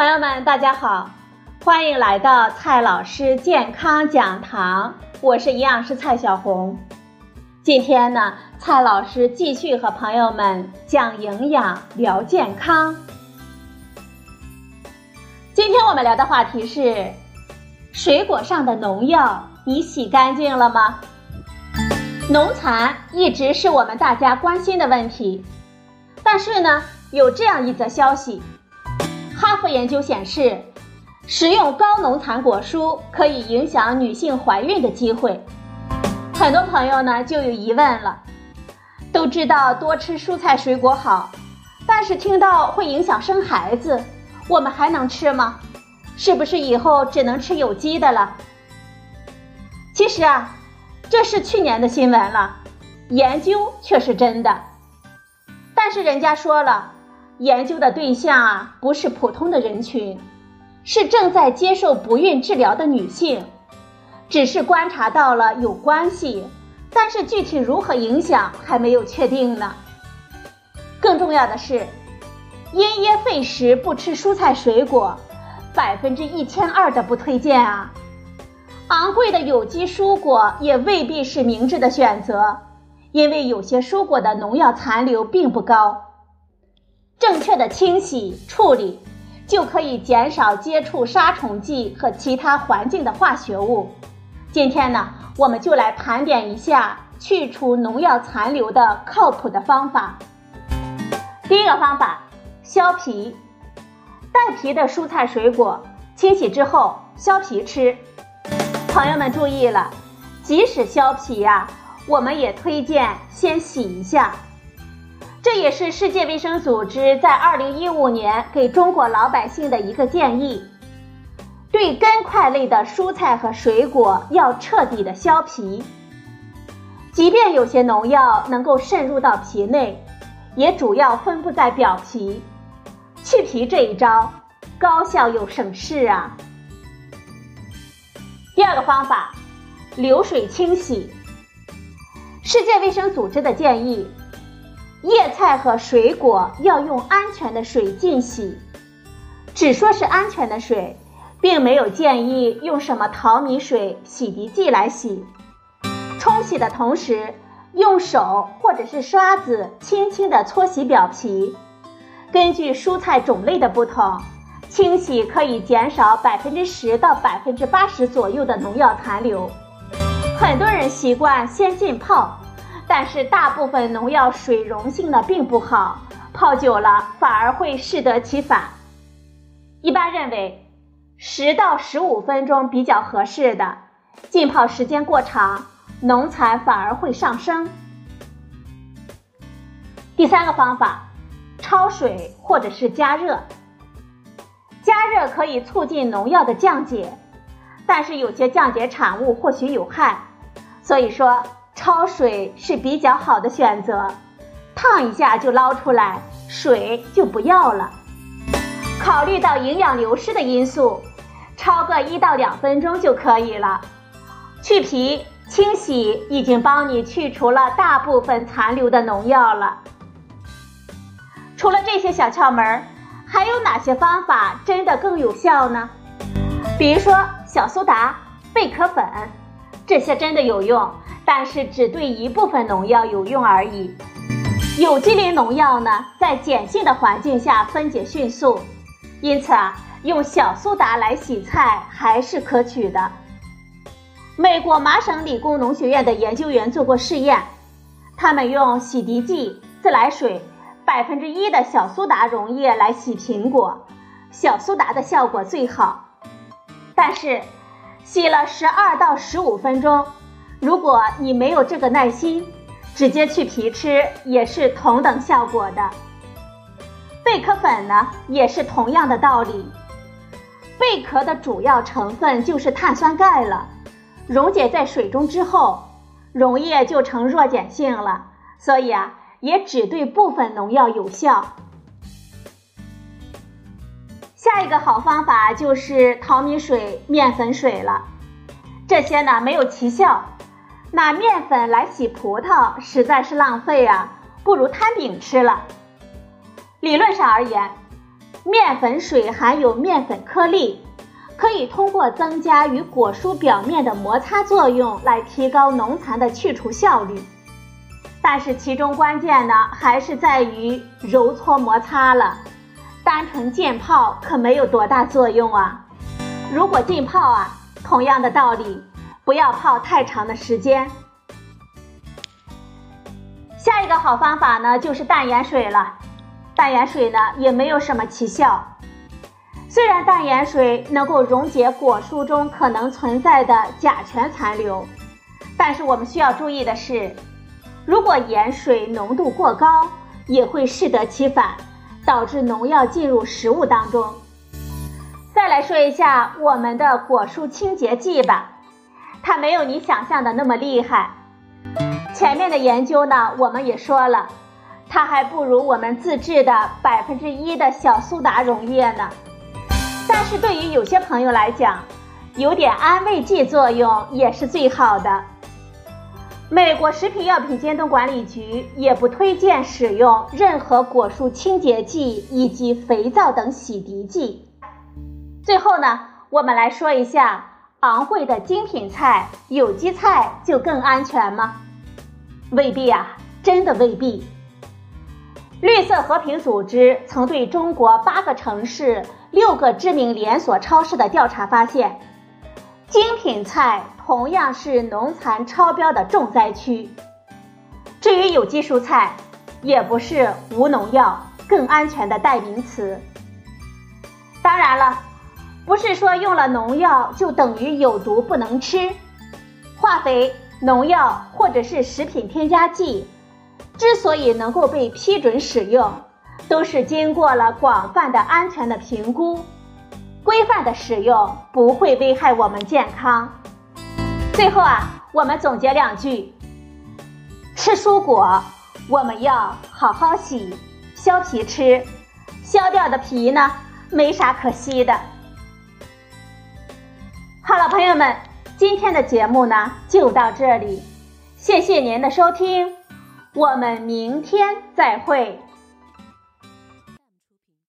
朋友们，大家好，欢迎来到蔡老师健康讲堂，我是营养师蔡小红。今天呢，蔡老师继续和朋友们讲营养、聊健康。今天我们聊的话题是：水果上的农药，你洗干净了吗？农残一直是我们大家关心的问题，但是呢，有这样一则消息。佛研究显示，食用高农残果蔬可以影响女性怀孕的机会。很多朋友呢就有疑问了，都知道多吃蔬菜水果好，但是听到会影响生孩子，我们还能吃吗？是不是以后只能吃有机的了？其实啊，这是去年的新闻了，研究却是真的。但是人家说了。研究的对象啊，不是普通的人群，是正在接受不孕治疗的女性，只是观察到了有关系，但是具体如何影响还没有确定呢。更重要的是，因噎废食不吃蔬菜水果，百分之一千二的不推荐啊。昂贵的有机蔬果也未必是明智的选择，因为有些蔬果的农药残留并不高。正确的清洗处理，就可以减少接触杀虫剂和其他环境的化学物。今天呢，我们就来盘点一下去除农药残留的靠谱的方法。第一个方法，削皮。带皮的蔬菜水果，清洗之后削皮吃。朋友们注意了，即使削皮呀，我们也推荐先洗一下。这也是世界卫生组织在二零一五年给中国老百姓的一个建议：对根块类的蔬菜和水果要彻底的削皮。即便有些农药能够渗入到皮内，也主要分布在表皮。去皮这一招高效又省事啊。第二个方法，流水清洗。世界卫生组织的建议。叶菜和水果要用安全的水浸洗，只说是安全的水，并没有建议用什么淘米水、洗涤剂来洗。冲洗的同时，用手或者是刷子轻轻地搓洗表皮。根据蔬菜种类的不同，清洗可以减少百分之十到百分之八十左右的农药残留。很多人习惯先浸泡。但是大部分农药水溶性的并不好，泡久了反而会适得其反。一般认为，十到十五分钟比较合适的，浸泡时间过长，农残反而会上升。第三个方法，焯水或者是加热。加热可以促进农药的降解，但是有些降解产物或许有害，所以说。焯水是比较好的选择，烫一下就捞出来，水就不要了。考虑到营养流失的因素，焯个一到两分钟就可以了。去皮清洗已经帮你去除了大部分残留的农药了。除了这些小窍门，还有哪些方法真的更有效呢？比如说小苏打、贝壳粉，这些真的有用。但是只对一部分农药有用而已。有机磷农药呢，在碱性的环境下分解迅速，因此啊，用小苏打来洗菜还是可取的。美国麻省理工农学院的研究员做过试验，他们用洗涤剂、自来水、百分之一的小苏打溶液来洗苹果，小苏打的效果最好。但是，洗了十二到十五分钟。如果你没有这个耐心，直接去皮吃也是同等效果的。贝壳粉呢，也是同样的道理。贝壳的主要成分就是碳酸钙了，溶解在水中之后，溶液就成弱碱性了，所以啊，也只对部分农药有效。下一个好方法就是淘米水、面粉水了，这些呢没有奇效。拿面粉来洗葡萄实在是浪费啊，不如摊饼吃了。理论上而言，面粉水含有面粉颗粒，可以通过增加与果蔬表面的摩擦作用来提高农残的去除效率。但是其中关键呢，还是在于揉搓摩擦了，单纯浸泡可没有多大作用啊。如果浸泡啊，同样的道理，不要泡太长的时间。下一个好方法呢，就是淡盐水了。淡盐水呢，也没有什么奇效。虽然淡盐水能够溶解果蔬中可能存在的甲醛残留，但是我们需要注意的是。如果盐水浓度过高，也会适得其反，导致农药进入食物当中。再来说一下我们的果蔬清洁剂吧，它没有你想象的那么厉害。前面的研究呢，我们也说了，它还不如我们自制的百分之一的小苏打溶液呢。但是对于有些朋友来讲，有点安慰剂作用也是最好的。美国食品药品监督管理局也不推荐使用任何果蔬清洁剂以及肥皂等洗涤剂。最后呢，我们来说一下昂贵的精品菜有机菜就更安全吗？未必啊，真的未必。绿色和平组织曾对中国八个城市、六个知名连锁超市的调查发现。精品菜同样是农残超标的重灾区。至于有机蔬菜，也不是无农药、更安全的代名词。当然了，不是说用了农药就等于有毒不能吃。化肥、农药或者是食品添加剂，之所以能够被批准使用，都是经过了广泛的安全的评估。规范的使用不会危害我们健康。最后啊，我们总结两句：吃蔬果，我们要好好洗，削皮吃，削掉的皮呢，没啥可惜的。好了，朋友们，今天的节目呢就到这里，谢谢您的收听，我们明天再会。